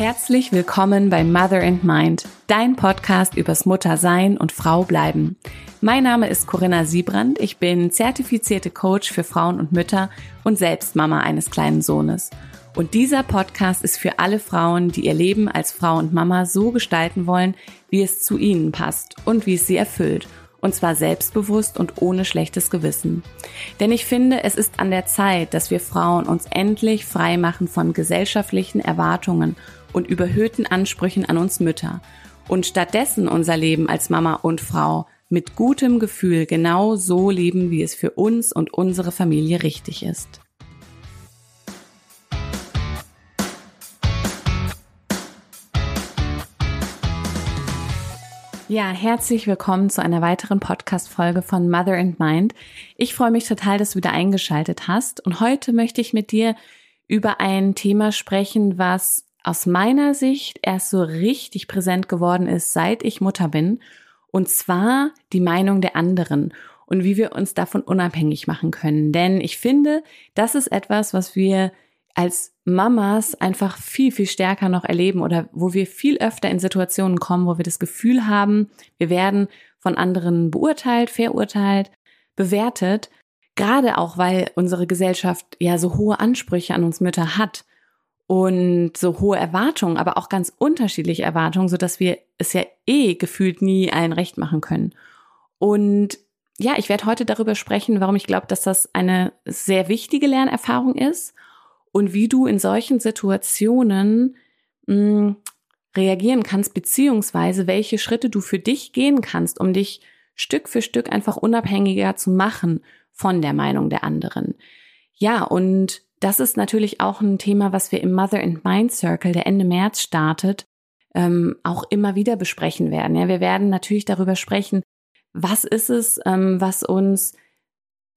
Herzlich willkommen bei Mother and Mind, dein Podcast übers Muttersein und Frau bleiben. Mein Name ist Corinna Siebrand. Ich bin zertifizierte Coach für Frauen und Mütter und selbst Mama eines kleinen Sohnes. Und dieser Podcast ist für alle Frauen, die ihr Leben als Frau und Mama so gestalten wollen, wie es zu ihnen passt und wie es sie erfüllt. Und zwar selbstbewusst und ohne schlechtes Gewissen. Denn ich finde, es ist an der Zeit, dass wir Frauen uns endlich frei machen von gesellschaftlichen Erwartungen und überhöhten Ansprüchen an uns Mütter und stattdessen unser Leben als Mama und Frau mit gutem Gefühl genau so leben, wie es für uns und unsere Familie richtig ist. Ja, herzlich willkommen zu einer weiteren Podcast-Folge von Mother and Mind. Ich freue mich total, dass du wieder eingeschaltet hast. Und heute möchte ich mit dir über ein Thema sprechen, was aus meiner Sicht erst so richtig präsent geworden ist, seit ich Mutter bin. Und zwar die Meinung der anderen und wie wir uns davon unabhängig machen können. Denn ich finde, das ist etwas, was wir als Mamas einfach viel, viel stärker noch erleben oder wo wir viel öfter in Situationen kommen, wo wir das Gefühl haben, wir werden von anderen beurteilt, verurteilt, bewertet, gerade auch weil unsere Gesellschaft ja so hohe Ansprüche an uns Mütter hat und so hohe Erwartungen, aber auch ganz unterschiedliche Erwartungen, so dass wir es ja eh gefühlt nie allen recht machen können. Und ja, ich werde heute darüber sprechen, warum ich glaube, dass das eine sehr wichtige Lernerfahrung ist und wie du in solchen Situationen mh, hm, reagieren kannst, beziehungsweise welche Schritte du für dich gehen kannst, um dich Stück für Stück einfach unabhängiger zu machen von der Meinung der anderen. Ja, und das ist natürlich auch ein Thema, was wir im Mother and Mind Circle, der Ende März startet, ähm, auch immer wieder besprechen werden. Ja, wir werden natürlich darüber sprechen, was ist es, ähm, was uns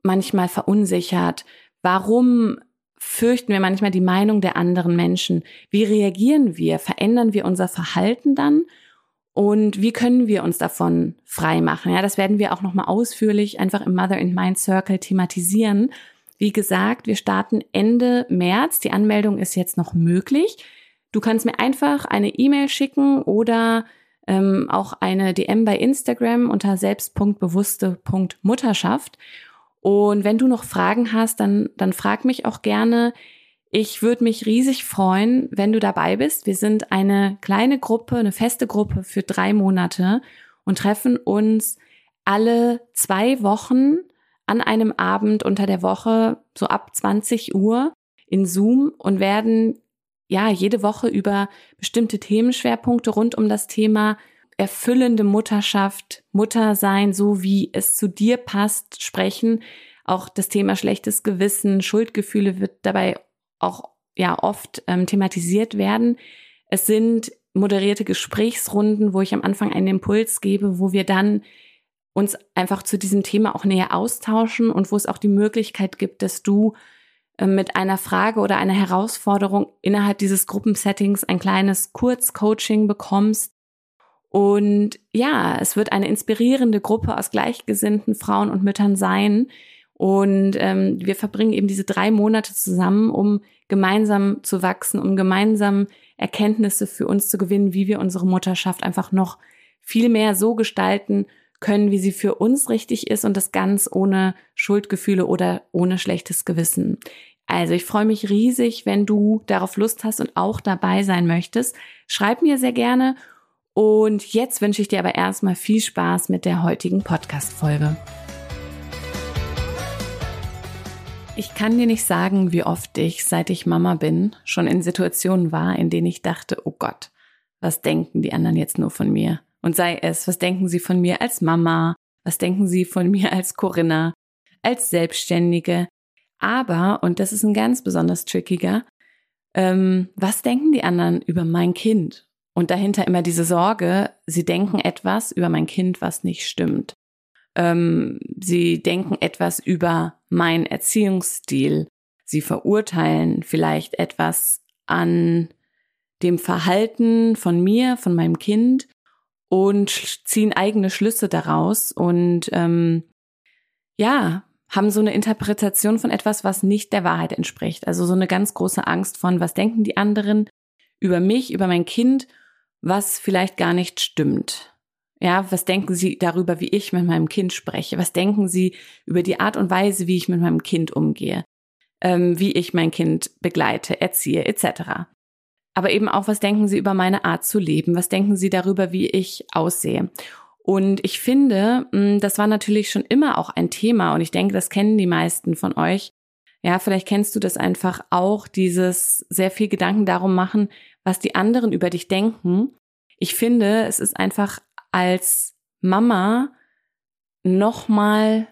manchmal verunsichert? Warum fürchten wir manchmal die Meinung der anderen Menschen? Wie reagieren wir? Verändern wir unser Verhalten dann? Und wie können wir uns davon frei machen? Ja, das werden wir auch nochmal ausführlich einfach im Mother in Mind Circle thematisieren. Wie gesagt, wir starten Ende März. Die Anmeldung ist jetzt noch möglich. Du kannst mir einfach eine E-Mail schicken oder ähm, auch eine DM bei Instagram unter selbst.bewusste.mutterschaft. Und wenn du noch Fragen hast, dann, dann frag mich auch gerne. Ich würde mich riesig freuen, wenn du dabei bist. Wir sind eine kleine Gruppe, eine feste Gruppe für drei Monate und treffen uns alle zwei Wochen an einem Abend unter der Woche, so ab 20 Uhr in Zoom und werden ja jede Woche über bestimmte Themenschwerpunkte rund um das Thema erfüllende Mutterschaft, Muttersein, so wie es zu dir passt, sprechen. Auch das Thema schlechtes Gewissen, Schuldgefühle wird dabei auch ja oft ähm, thematisiert werden. Es sind moderierte Gesprächsrunden, wo ich am Anfang einen Impuls gebe, wo wir dann uns einfach zu diesem Thema auch näher austauschen und wo es auch die Möglichkeit gibt, dass du äh, mit einer Frage oder einer Herausforderung innerhalb dieses Gruppensettings ein kleines Kurzcoaching bekommst, und ja, es wird eine inspirierende Gruppe aus gleichgesinnten Frauen und Müttern sein. Und ähm, wir verbringen eben diese drei Monate zusammen, um gemeinsam zu wachsen, um gemeinsam Erkenntnisse für uns zu gewinnen, wie wir unsere Mutterschaft einfach noch viel mehr so gestalten können, wie sie für uns richtig ist und das ganz ohne Schuldgefühle oder ohne schlechtes Gewissen. Also ich freue mich riesig, wenn du darauf Lust hast und auch dabei sein möchtest. Schreib mir sehr gerne und jetzt wünsche ich dir aber erstmal viel Spaß mit der heutigen Podcast-Folge. Ich kann dir nicht sagen, wie oft ich, seit ich Mama bin, schon in Situationen war, in denen ich dachte, oh Gott, was denken die anderen jetzt nur von mir? Und sei es, was denken sie von mir als Mama? Was denken sie von mir als Corinna? Als Selbstständige? Aber, und das ist ein ganz besonders trickiger, ähm, was denken die anderen über mein Kind und dahinter immer diese Sorge, sie denken etwas über mein Kind, was nicht stimmt. Ähm, sie denken etwas über meinen Erziehungsstil. Sie verurteilen vielleicht etwas an dem Verhalten von mir, von meinem Kind und ziehen eigene Schlüsse daraus und ähm, ja, haben so eine Interpretation von etwas, was nicht der Wahrheit entspricht. Also so eine ganz große Angst von, was denken die anderen über mich, über mein Kind, was vielleicht gar nicht stimmt. Ja, was denken Sie darüber, wie ich mit meinem Kind spreche? Was denken Sie über die Art und Weise, wie ich mit meinem Kind umgehe? Ähm, wie ich mein Kind begleite, erziehe, etc. Aber eben auch, was denken Sie über meine Art zu leben? Was denken Sie darüber, wie ich aussehe? Und ich finde, mm, das war natürlich schon immer auch ein Thema und ich denke, das kennen die meisten von euch. Ja, vielleicht kennst du das einfach auch, dieses sehr viel Gedanken darum machen, was die anderen über dich denken. Ich finde, es ist einfach als Mama nochmal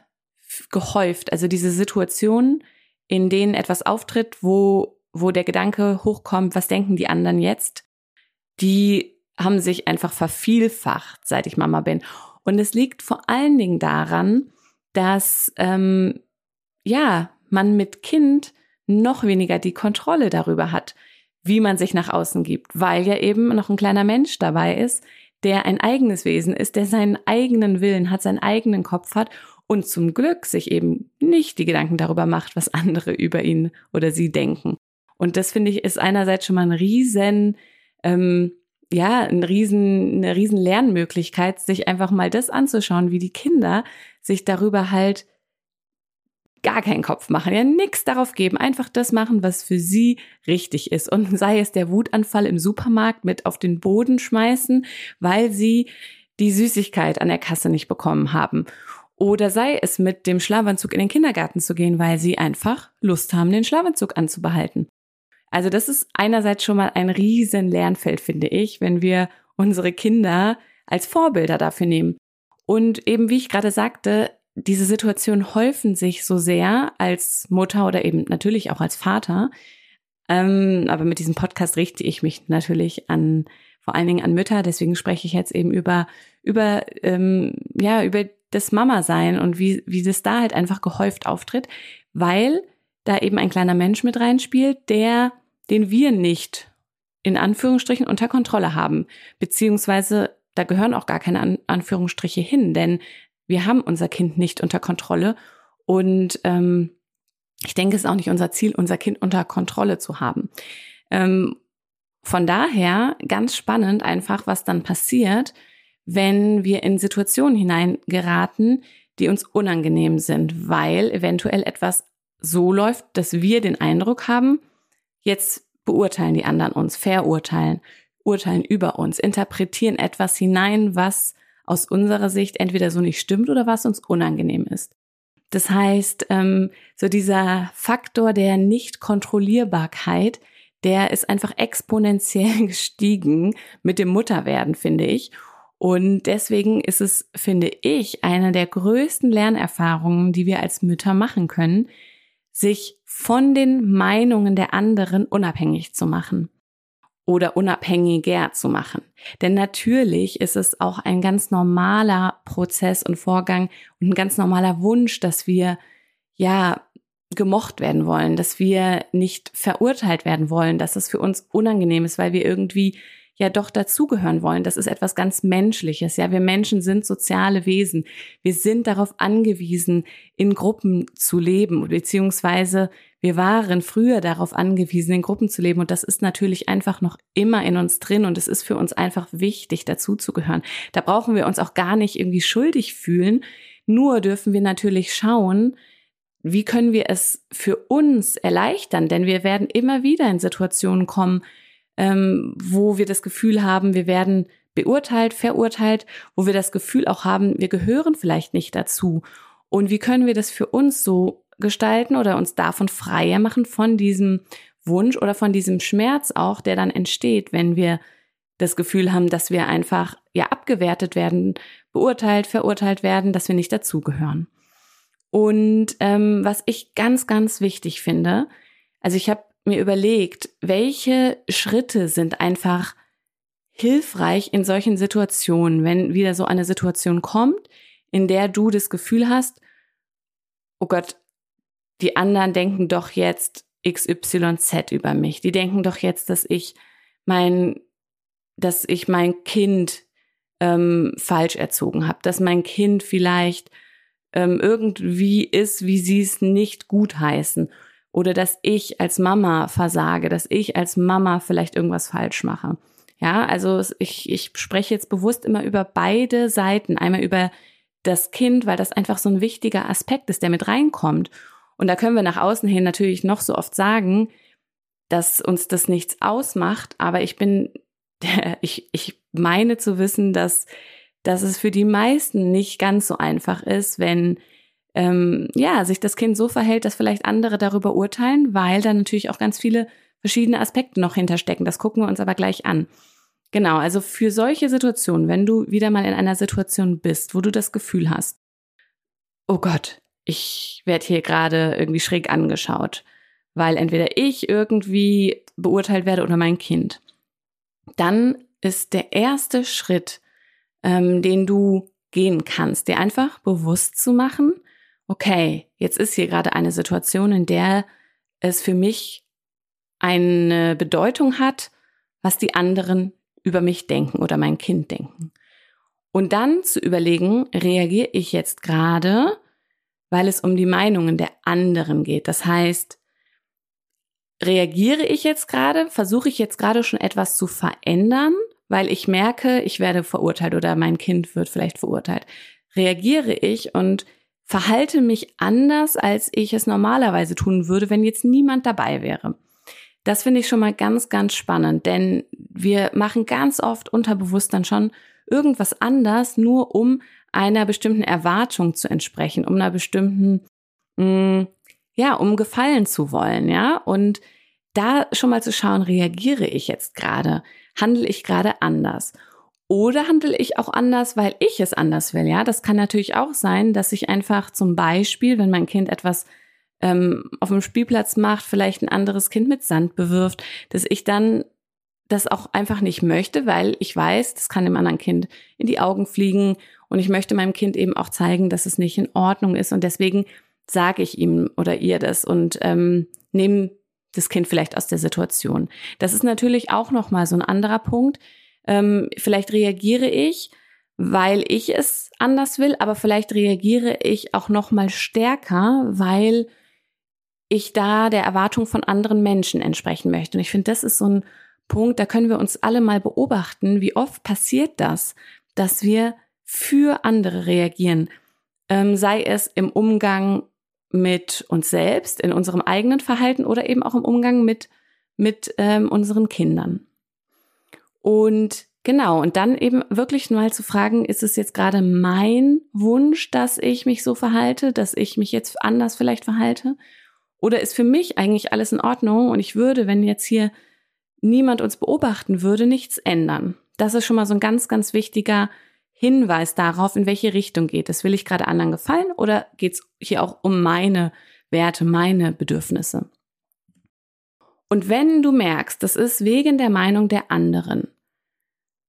gehäuft. Also diese Situationen, in denen etwas auftritt, wo, wo der Gedanke hochkommt, was denken die anderen jetzt, die haben sich einfach vervielfacht, seit ich Mama bin. Und es liegt vor allen Dingen daran, dass ähm, ja man mit Kind noch weniger die Kontrolle darüber hat, wie man sich nach außen gibt, weil ja eben noch ein kleiner Mensch dabei ist, der ein eigenes Wesen ist, der seinen eigenen Willen hat, seinen eigenen Kopf hat und zum Glück sich eben nicht die Gedanken darüber macht, was andere über ihn oder sie denken. Und das finde ich ist einerseits schon mal ein riesen ähm, ja, ein riesen, eine riesen Lernmöglichkeit, sich einfach mal das anzuschauen, wie die Kinder sich darüber halt gar keinen Kopf machen, ja nichts darauf geben, einfach das machen, was für sie richtig ist. Und sei es der Wutanfall im Supermarkt mit auf den Boden schmeißen, weil sie die Süßigkeit an der Kasse nicht bekommen haben. Oder sei es mit dem Schlafanzug in den Kindergarten zu gehen, weil sie einfach Lust haben, den Schlafanzug anzubehalten. Also das ist einerseits schon mal ein riesen Lernfeld, finde ich, wenn wir unsere Kinder als Vorbilder dafür nehmen. Und eben, wie ich gerade sagte, diese Situationen häufen sich so sehr als Mutter oder eben natürlich auch als Vater. Ähm, aber mit diesem Podcast richte ich mich natürlich an vor allen Dingen an Mütter. Deswegen spreche ich jetzt eben über über ähm, ja über das Mama-Sein und wie wie das da halt einfach gehäuft auftritt, weil da eben ein kleiner Mensch mit reinspielt, der den wir nicht in Anführungsstrichen unter Kontrolle haben. Beziehungsweise da gehören auch gar keine An Anführungsstriche hin, denn wir haben unser Kind nicht unter Kontrolle. Und ähm, ich denke, es ist auch nicht unser Ziel, unser Kind unter Kontrolle zu haben. Ähm, von daher ganz spannend einfach, was dann passiert, wenn wir in Situationen hineingeraten, die uns unangenehm sind, weil eventuell etwas so läuft, dass wir den Eindruck haben, Jetzt beurteilen die anderen uns, verurteilen, urteilen über uns, interpretieren etwas hinein, was aus unserer Sicht entweder so nicht stimmt oder was uns unangenehm ist. Das heißt, ähm, so dieser Faktor der Nicht-Kontrollierbarkeit, der ist einfach exponentiell gestiegen mit dem Mutterwerden, finde ich. Und deswegen ist es, finde ich, eine der größten Lernerfahrungen, die wir als Mütter machen können, sich von den Meinungen der anderen unabhängig zu machen oder unabhängiger zu machen. Denn natürlich ist es auch ein ganz normaler Prozess und Vorgang und ein ganz normaler Wunsch, dass wir ja gemocht werden wollen, dass wir nicht verurteilt werden wollen, dass es für uns unangenehm ist, weil wir irgendwie ja doch dazugehören wollen. Das ist etwas ganz Menschliches. Ja, wir Menschen sind soziale Wesen. Wir sind darauf angewiesen, in Gruppen zu leben, beziehungsweise wir waren früher darauf angewiesen, in Gruppen zu leben. Und das ist natürlich einfach noch immer in uns drin. Und es ist für uns einfach wichtig, dazuzugehören. Da brauchen wir uns auch gar nicht irgendwie schuldig fühlen. Nur dürfen wir natürlich schauen, wie können wir es für uns erleichtern? Denn wir werden immer wieder in Situationen kommen, ähm, wo wir das Gefühl haben, wir werden beurteilt, verurteilt, wo wir das Gefühl auch haben, wir gehören vielleicht nicht dazu. Und wie können wir das für uns so gestalten oder uns davon freier machen von diesem Wunsch oder von diesem Schmerz auch, der dann entsteht, wenn wir das Gefühl haben, dass wir einfach ja abgewertet werden, beurteilt, verurteilt werden, dass wir nicht dazugehören. Und ähm, was ich ganz, ganz wichtig finde, also ich habe mir überlegt, welche Schritte sind einfach hilfreich in solchen Situationen, wenn wieder so eine Situation kommt, in der du das Gefühl hast, oh Gott, die anderen denken doch jetzt XYZ über mich. Die denken doch jetzt, dass ich mein, dass ich mein Kind ähm, falsch erzogen habe, dass mein Kind vielleicht ähm, irgendwie ist, wie sie es nicht gut heißen oder dass ich als Mama versage, dass ich als Mama vielleicht irgendwas falsch mache. Ja, also ich, ich spreche jetzt bewusst immer über beide Seiten. Einmal über das Kind, weil das einfach so ein wichtiger Aspekt ist, der mit reinkommt. Und da können wir nach außen hin natürlich noch so oft sagen, dass uns das nichts ausmacht, aber ich bin, ich, ich meine zu wissen, dass, dass es für die meisten nicht ganz so einfach ist, wenn ähm, ja, sich das Kind so verhält, dass vielleicht andere darüber urteilen, weil da natürlich auch ganz viele verschiedene Aspekte noch hinterstecken. Das gucken wir uns aber gleich an. Genau, also für solche Situationen, wenn du wieder mal in einer Situation bist, wo du das Gefühl hast, oh Gott, ich werde hier gerade irgendwie schräg angeschaut, weil entweder ich irgendwie beurteilt werde oder mein Kind, dann ist der erste Schritt, ähm, den du gehen kannst, dir einfach bewusst zu machen, okay, jetzt ist hier gerade eine Situation, in der es für mich eine Bedeutung hat, was die anderen über mich denken oder mein Kind denken. Und dann zu überlegen, reagiere ich jetzt gerade, weil es um die Meinungen der anderen geht. Das heißt, reagiere ich jetzt gerade, versuche ich jetzt gerade schon etwas zu verändern, weil ich merke, ich werde verurteilt oder mein Kind wird vielleicht verurteilt. Reagiere ich und verhalte mich anders, als ich es normalerweise tun würde, wenn jetzt niemand dabei wäre. Das finde ich schon mal ganz, ganz spannend, denn wir machen ganz oft unterbewusst dann schon irgendwas anders, nur um einer bestimmten Erwartung zu entsprechen, um einer bestimmten, mh, mm, ja, um gefallen zu wollen, ja. Und da schon mal zu schauen, reagiere ich jetzt gerade? Handle ich gerade anders? Oder handle ich auch anders, weil ich es anders will? Ja, das kann natürlich auch sein, dass ich einfach zum Beispiel, wenn mein Kind etwas ähm, auf dem Spielplatz macht, vielleicht ein anderes Kind mit Sand bewirft, dass ich dann das auch einfach nicht möchte, weil ich weiß, das kann dem anderen Kind in die Augen fliegen und ich möchte meinem Kind eben auch zeigen, dass es nicht in Ordnung ist und deswegen sage ich ihm oder ihr das und ähm, nehme das Kind vielleicht aus der Situation. Das ist natürlich auch noch mal so ein anderer Punkt ähm, vielleicht reagiere ich, weil ich es anders will, aber vielleicht reagiere ich auch noch mal stärker, weil ich da der Erwartung von anderen Menschen entsprechen möchte. Und ich finde, das ist so ein Punkt, da können wir uns alle mal beobachten, wie oft passiert das, dass wir für andere reagieren, ähm, sei es im Umgang mit uns selbst, in unserem eigenen Verhalten oder eben auch im Umgang mit, mit ähm, unseren Kindern. Und genau, und dann eben wirklich mal zu fragen, ist es jetzt gerade mein Wunsch, dass ich mich so verhalte, dass ich mich jetzt anders vielleicht verhalte? Oder ist für mich eigentlich alles in Ordnung und ich würde, wenn jetzt hier niemand uns beobachten würde, nichts ändern? Das ist schon mal so ein ganz, ganz wichtiger Hinweis darauf, in welche Richtung geht es. Will ich gerade anderen gefallen oder geht es hier auch um meine Werte, meine Bedürfnisse? Und wenn du merkst, das ist wegen der Meinung der anderen,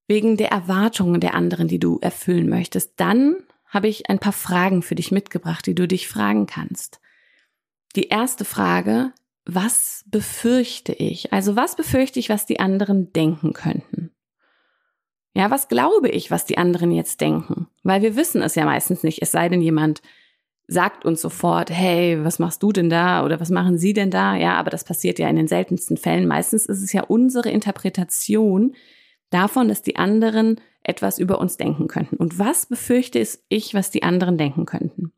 wegen der Erwartungen der anderen, die du erfüllen möchtest, dann habe ich ein paar Fragen für dich mitgebracht, die du dich fragen kannst. Die erste Frage, was befürchte ich? Also was befürchte ich, was die anderen denken könnten? Ja, was glaube ich, was die anderen jetzt denken? Weil wir wissen es ja meistens nicht, es sei denn jemand sagt uns sofort, hey, was machst du denn da oder was machen Sie denn da? Ja, aber das passiert ja in den seltensten Fällen. Meistens ist es ja unsere Interpretation davon, dass die anderen etwas über uns denken könnten. Und was befürchte ich, was die anderen denken könnten?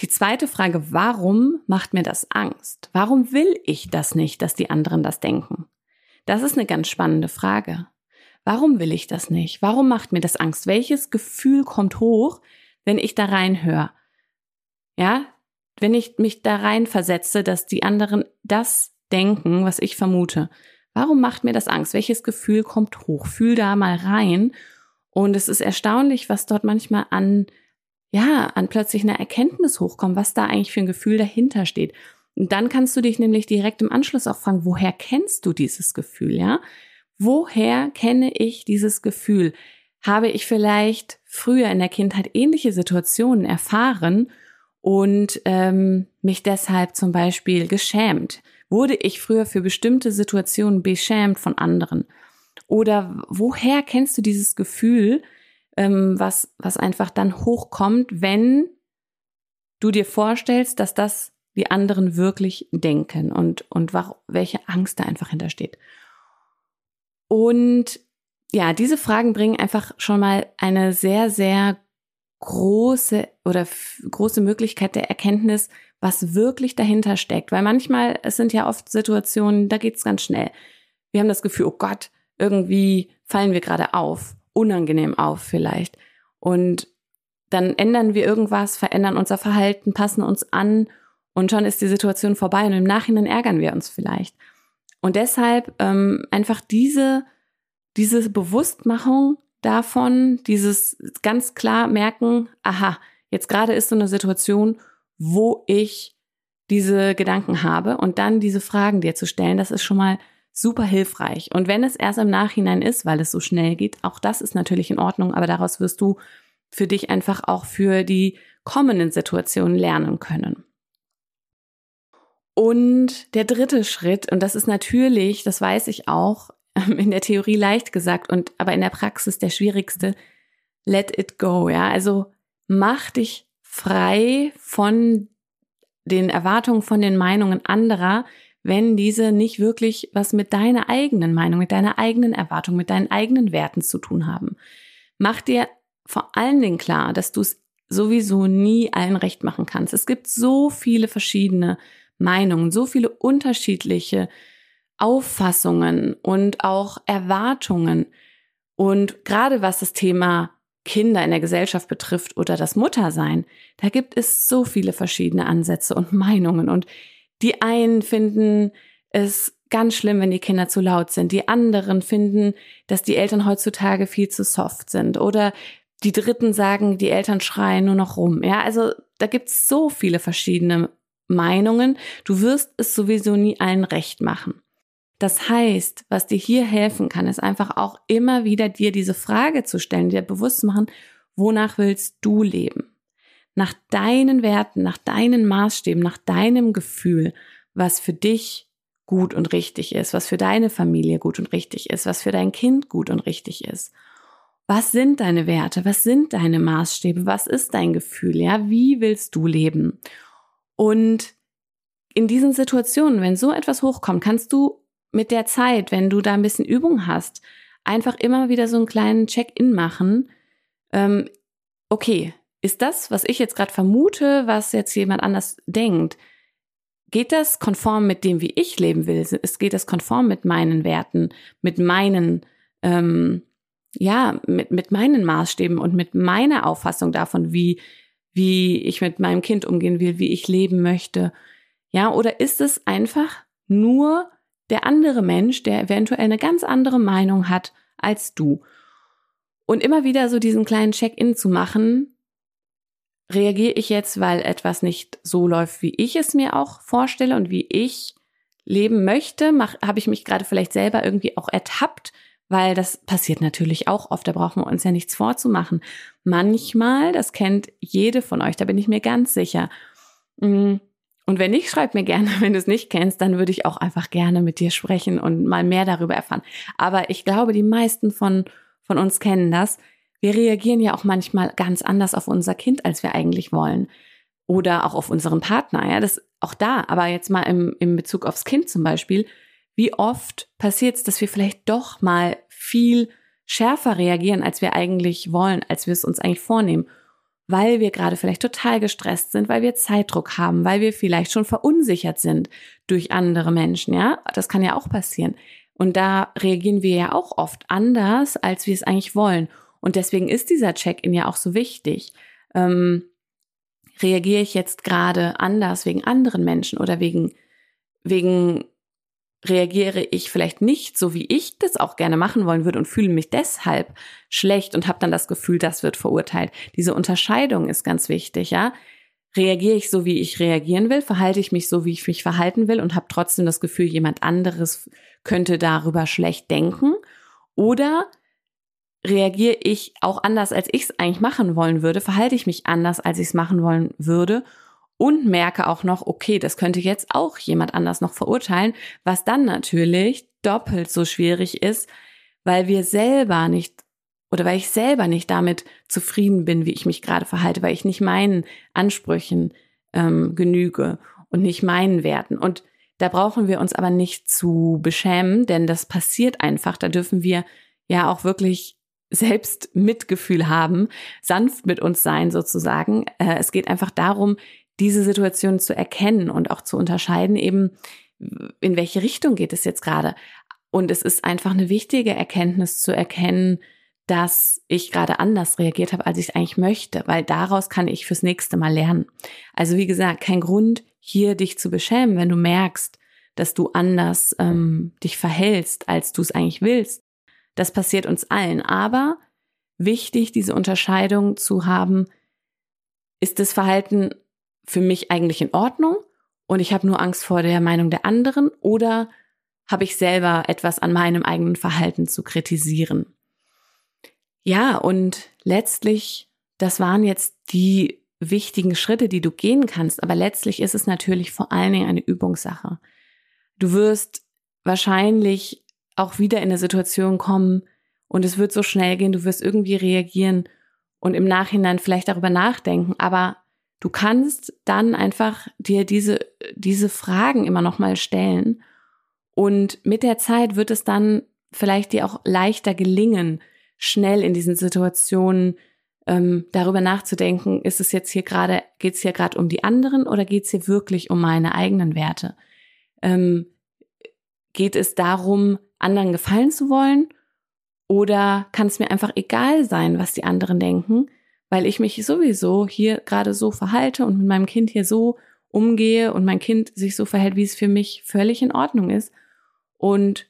Die zweite Frage, warum macht mir das Angst? Warum will ich das nicht, dass die anderen das denken? Das ist eine ganz spannende Frage. Warum will ich das nicht? Warum macht mir das Angst? Welches Gefühl kommt hoch, wenn ich da reinhöre? Ja, wenn ich mich da rein versetze, dass die anderen das denken, was ich vermute. Warum macht mir das Angst? Welches Gefühl kommt hoch? Fühl da mal rein. Und es ist erstaunlich, was dort manchmal an, ja, an plötzlich einer Erkenntnis hochkommt, was da eigentlich für ein Gefühl dahinter steht. Und dann kannst du dich nämlich direkt im Anschluss auch fragen, woher kennst du dieses Gefühl, ja? Woher kenne ich dieses Gefühl? Habe ich vielleicht früher in der Kindheit ähnliche Situationen erfahren und ähm, mich deshalb zum Beispiel geschämt? Wurde ich früher für bestimmte Situationen beschämt von anderen? Oder woher kennst du dieses Gefühl, ähm, was, was einfach dann hochkommt, wenn du dir vorstellst, dass das die anderen wirklich denken und, und welche Angst da einfach hintersteht. Und ja, diese Fragen bringen einfach schon mal eine sehr, sehr große oder große Möglichkeit der Erkenntnis, was wirklich dahinter steckt. Weil manchmal, es sind ja oft Situationen, da geht's ganz schnell. Wir haben das Gefühl, oh Gott, irgendwie fallen wir gerade auf, unangenehm auf vielleicht. Und dann ändern wir irgendwas, verändern unser Verhalten, passen uns an und schon ist die Situation vorbei und im Nachhinein ärgern wir uns vielleicht. Und deshalb ähm, einfach diese, diese Bewusstmachung davon, dieses ganz klar merken, aha, jetzt gerade ist so eine Situation, wo ich diese Gedanken habe und dann diese Fragen dir zu stellen, das ist schon mal super hilfreich. Und wenn es erst im Nachhinein ist, weil es so schnell geht, auch das ist natürlich in Ordnung, aber daraus wirst du für dich einfach auch für die kommenden Situationen lernen können. Und der dritte Schritt, und das ist natürlich, das weiß ich auch, in der Theorie leicht gesagt und aber in der Praxis der schwierigste, let it go, ja, also mach dich frei von den Erwartungen, von den Meinungen anderer, wenn diese nicht wirklich was mit deiner eigenen Meinung, mit deiner eigenen Erwartung, mit deinen eigenen Werten zu tun haben. Mach dir vor allen Dingen klar, dass du es sowieso nie allen recht machen kannst. Es gibt so viele verschiedene Meinungen, so viele unterschiedliche Auffassungen und auch Erwartungen. Und gerade was das Thema Kinder in der Gesellschaft betrifft oder das Muttersein, da gibt es so viele verschiedene Ansätze und Meinungen. Und die einen finden es ganz schlimm, wenn die Kinder zu laut sind. Die anderen finden, dass die Eltern heutzutage viel zu soft sind. Oder die Dritten sagen, die Eltern schreien nur noch rum. Ja, also da gibt's so viele verschiedene Meinungen. Du wirst es sowieso nie allen recht machen. Das heißt, was dir hier helfen kann, ist einfach auch immer wieder dir diese Frage zu stellen, dir bewusst zu machen, wonach willst du leben? Nach deinen Werten, nach deinen Maßstäben, nach deinem Gefühl, was für dich gut und richtig ist, was für deine Familie gut und richtig ist, was für dein Kind gut und richtig ist. Was sind deine Werte? Was sind deine Maßstäbe? Was ist dein Gefühl? Ja, wie willst du leben? Und in diesen Situationen, wenn so etwas hochkommt, kannst du mit der Zeit, wenn du da ein bisschen Übung hast, einfach immer wieder so einen kleinen Check-in machen. Ähm, okay, ist das, was ich jetzt gerade vermute, was jetzt jemand anders denkt, geht das konform mit dem, wie ich leben will? Es geht das konform mit meinen Werten, mit meinen, ähm, ja, mit, mit meinen Maßstäben und mit meiner Auffassung davon, wie, wie ich mit meinem Kind umgehen will, wie ich leben möchte. Ja, oder ist es einfach nur der andere Mensch, der eventuell eine ganz andere Meinung hat als du? Und immer wieder so diesen kleinen Check-in zu machen, reagiere ich jetzt, weil etwas nicht so läuft, wie ich es mir auch vorstelle und wie ich leben möchte, habe ich mich gerade vielleicht selber irgendwie auch ertappt, weil das passiert natürlich auch oft, da brauchen wir uns ja nichts vorzumachen. Manchmal, das kennt jede von euch, da bin ich mir ganz sicher. Mm, und wenn nicht, schreib mir gerne, wenn du es nicht kennst, dann würde ich auch einfach gerne mit dir sprechen und mal mehr darüber erfahren. Aber ich glaube, die meisten von, von uns kennen das. Wir reagieren ja auch manchmal ganz anders auf unser Kind, als wir eigentlich wollen. Oder auch auf unseren Partner, ja, das auch da. Aber jetzt mal im, im Bezug aufs Kind zum Beispiel wie oft passiert es, dass wir vielleicht doch mal viel schärfer reagieren, als wir eigentlich wollen, als wir es uns eigentlich vornehmen, weil wir gerade vielleicht total gestresst sind, weil wir Zeitdruck haben, weil wir vielleicht schon verunsichert sind durch andere Menschen, ja? Das kann ja auch passieren. Und da reagieren wir ja auch oft anders, als wir es eigentlich wollen. Und deswegen ist dieser Check-in ja auch so wichtig. Ähm, reagiere ich jetzt gerade anders wegen anderen Menschen oder wegen, wegen reagiere ich vielleicht nicht so, wie ich das auch gerne machen wollen würde und fühle mich deshalb schlecht und habe dann das Gefühl, das wird verurteilt. Diese Unterscheidung ist ganz wichtig, ja. Reagiere ich so, wie ich reagieren will, verhalte ich mich so, wie ich mich verhalten will und habe trotzdem das Gefühl, jemand anderes könnte darüber schlecht denken? Oder reagiere ich auch anders, als ich es eigentlich machen wollen würde, verhalte ich mich anders, als ich es machen wollen würde und merke auch noch, okay, das könnte jetzt auch jemand anders noch verurteilen, was dann natürlich doppelt so schwierig ist, weil wir selber nicht oder weil ich selber nicht damit zufrieden bin, wie ich mich gerade verhalte, weil ich nicht meinen Ansprüchen ähm, genüge. und nicht meinen Werten. Und da brauchen wir uns aber nicht zu beschämen, denn das passiert einfach. Da dürfen wir ja auch wirklich selbst Mitgefühl haben, sanft mit uns sein sozusagen. Äh, es geht einfach darum, diese Situation zu erkennen und auch zu unterscheiden, eben in welche Richtung geht es jetzt gerade. Und es ist einfach eine wichtige Erkenntnis zu erkennen, dass ich gerade anders reagiert habe, als ich eigentlich möchte, weil daraus kann ich fürs nächste Mal lernen. Also wie gesagt, kein Grund, hier dich zu beschämen, wenn du merkst, dass du anders ähm, dich verhältst, als du es eigentlich willst. Das passiert uns allen. Aber wichtig, diese Unterscheidung zu haben, ist das Verhalten für mich eigentlich in Ordnung und ich habe nur Angst vor der Meinung der anderen oder habe ich selber etwas an meinem eigenen Verhalten zu kritisieren. Ja, und letztlich, das waren jetzt die wichtigen Schritte, die du gehen kannst, aber letztlich ist es natürlich vor allen Dingen eine Übungssache. Du wirst wahrscheinlich auch wieder in eine Situation kommen und es wird so schnell gehen, du wirst irgendwie reagieren und im Nachhinein vielleicht darüber nachdenken, aber du kannst dann einfach dir diese, diese Fragen immer nochmal stellen und mit der Zeit wird es dann vielleicht dir auch leichter gelingen, schnell in diesen Situationen ähm, darüber nachzudenken, ist es jetzt hier gerade, geht es hier gerade um die anderen oder geht es hier wirklich um meine eigenen Werte? Ähm, geht es darum, anderen gefallen zu wollen? Oder kann es mir einfach egal sein, was die anderen denken, weil ich mich sowieso hier gerade so verhalte und mit meinem Kind hier so umgehe und mein Kind sich so verhält, wie es für mich völlig in Ordnung ist. Und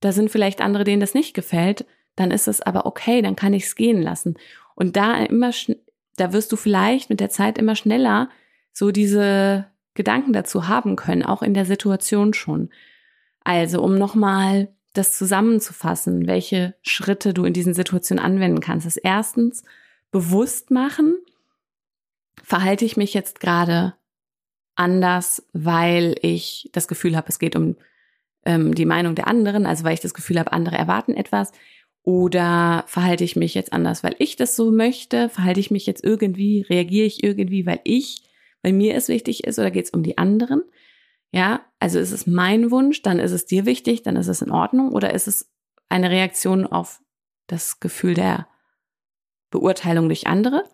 da sind vielleicht andere, denen das nicht gefällt, dann ist es aber okay, dann kann ich es gehen lassen. Und da immer, da wirst du vielleicht mit der Zeit immer schneller so diese Gedanken dazu haben können, auch in der Situation schon. Also, um nochmal das zusammenzufassen, welche Schritte du in diesen Situationen anwenden kannst, ist erstens bewusst machen, verhalte ich mich jetzt gerade anders, weil ich das Gefühl habe, es geht um ähm, die Meinung der anderen, also weil ich das Gefühl habe, andere erwarten etwas. Oder verhalte ich mich jetzt anders, weil ich das so möchte? Verhalte ich mich jetzt irgendwie, reagiere ich irgendwie, weil ich, weil mir es wichtig ist, oder geht es um die anderen? Ja, also ist es mein Wunsch, dann ist es dir wichtig, dann ist es in Ordnung oder ist es eine Reaktion auf das Gefühl der Beurteilung durch andere?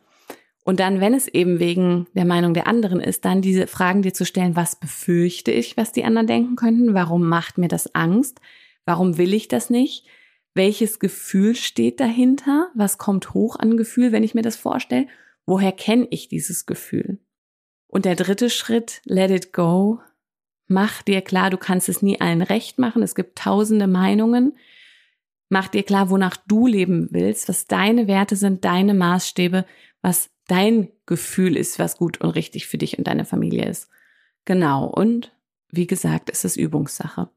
Und dann, wenn es eben wegen der Meinung der anderen ist, dann diese Fragen dir zu stellen, was befürchte ich, was die anderen denken könnten? Warum macht mir das Angst? Warum will ich das nicht? Welches Gefühl steht dahinter? Was kommt hoch an Gefühl, wenn ich mir das vorstelle? Woher kenne ich dieses Gefühl? Und der dritte Schritt, let it go, Mach dir klar, du kannst es nie allen recht machen. Es gibt tausende Meinungen. Mach dir klar, wonach du leben willst, was deine Werte sind, deine Maßstäbe, was dein Gefühl ist, was gut und richtig für dich und deine Familie ist. Genau. Und wie gesagt, es ist Übungssache.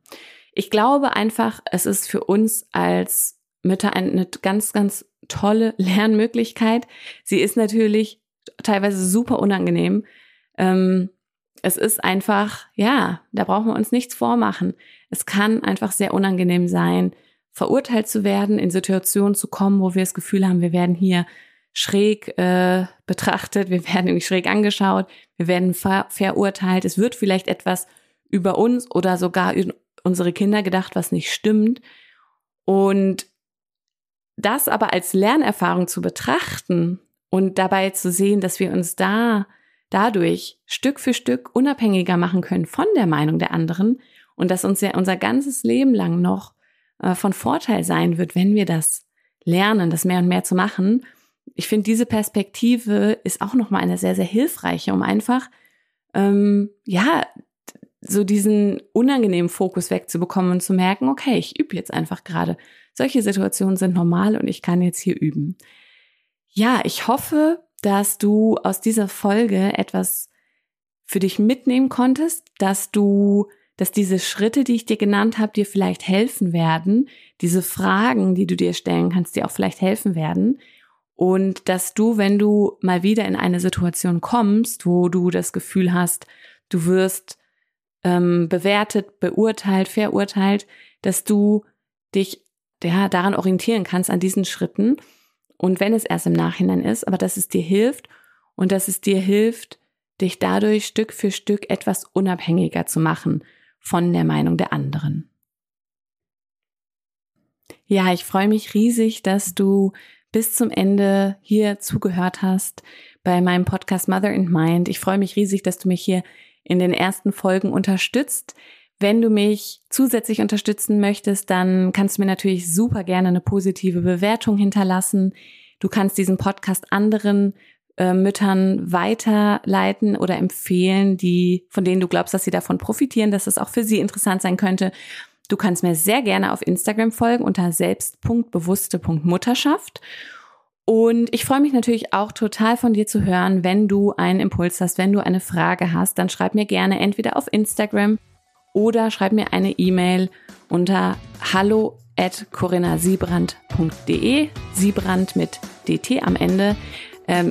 Ich glaube einfach, es ist für uns als Mütter eine ganz, ganz tolle Lernmöglichkeit. Sie ist natürlich teilweise super unangenehm. Ähm, es ist einfach, ja, da brauchen wir uns nichts vormachen. Es kann einfach sehr unangenehm sein, verurteilt zu werden, in Situationen zu kommen, wo wir das Gefühl haben, wir werden hier schräg äh, betrachtet, wir werden irgendwie schräg angeschaut, wir werden ver verurteilt, es wird vielleicht etwas über uns oder sogar über unsere Kinder gedacht, was nicht stimmt. Und das aber als Lernerfahrung zu betrachten und dabei zu sehen, dass wir uns da dadurch Stück für Stück unabhängiger machen können von der Meinung der anderen und dass uns ja unser ganzes Leben lang noch von Vorteil sein wird, wenn wir das lernen, das mehr und mehr zu machen. Ich finde, diese Perspektive ist auch nochmal eine sehr, sehr hilfreiche, um einfach, ähm, ja, so diesen unangenehmen Fokus wegzubekommen und zu merken, okay, ich übe jetzt einfach gerade. Solche Situationen sind normal und ich kann jetzt hier üben. Ja, ich hoffe, dass du aus dieser Folge etwas für dich mitnehmen konntest, dass du, dass diese Schritte, die ich dir genannt habe, dir vielleicht helfen werden, diese Fragen, die du dir stellen kannst, dir auch vielleicht helfen werden. Und dass du, wenn du mal wieder in eine Situation kommst, wo du das Gefühl hast, du wirst ähm, bewertet, beurteilt, verurteilt, dass du dich ja, daran orientieren kannst an diesen Schritten. Und wenn es erst im Nachhinein ist, aber dass es dir hilft und dass es dir hilft, dich dadurch Stück für Stück etwas unabhängiger zu machen von der Meinung der anderen. Ja, ich freue mich riesig, dass du bis zum Ende hier zugehört hast bei meinem Podcast Mother and Mind. Ich freue mich riesig, dass du mich hier in den ersten Folgen unterstützt. Wenn du mich zusätzlich unterstützen möchtest, dann kannst du mir natürlich super gerne eine positive Bewertung hinterlassen. Du kannst diesen Podcast anderen äh, Müttern weiterleiten oder empfehlen, die, von denen du glaubst, dass sie davon profitieren, dass es auch für sie interessant sein könnte. Du kannst mir sehr gerne auf Instagram folgen unter selbst.bewusste.mutterschaft. Und ich freue mich natürlich auch total von dir zu hören, wenn du einen Impuls hast, wenn du eine Frage hast, dann schreib mir gerne entweder auf Instagram oder schreib mir eine E-Mail unter hallo at corinasiebrand.de, Siebrand mit DT am Ende,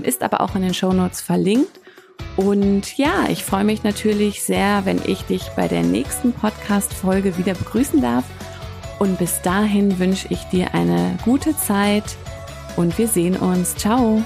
ist aber auch in den Shownotes verlinkt. Und ja, ich freue mich natürlich sehr, wenn ich dich bei der nächsten Podcast-Folge wieder begrüßen darf. Und bis dahin wünsche ich dir eine gute Zeit und wir sehen uns. Ciao!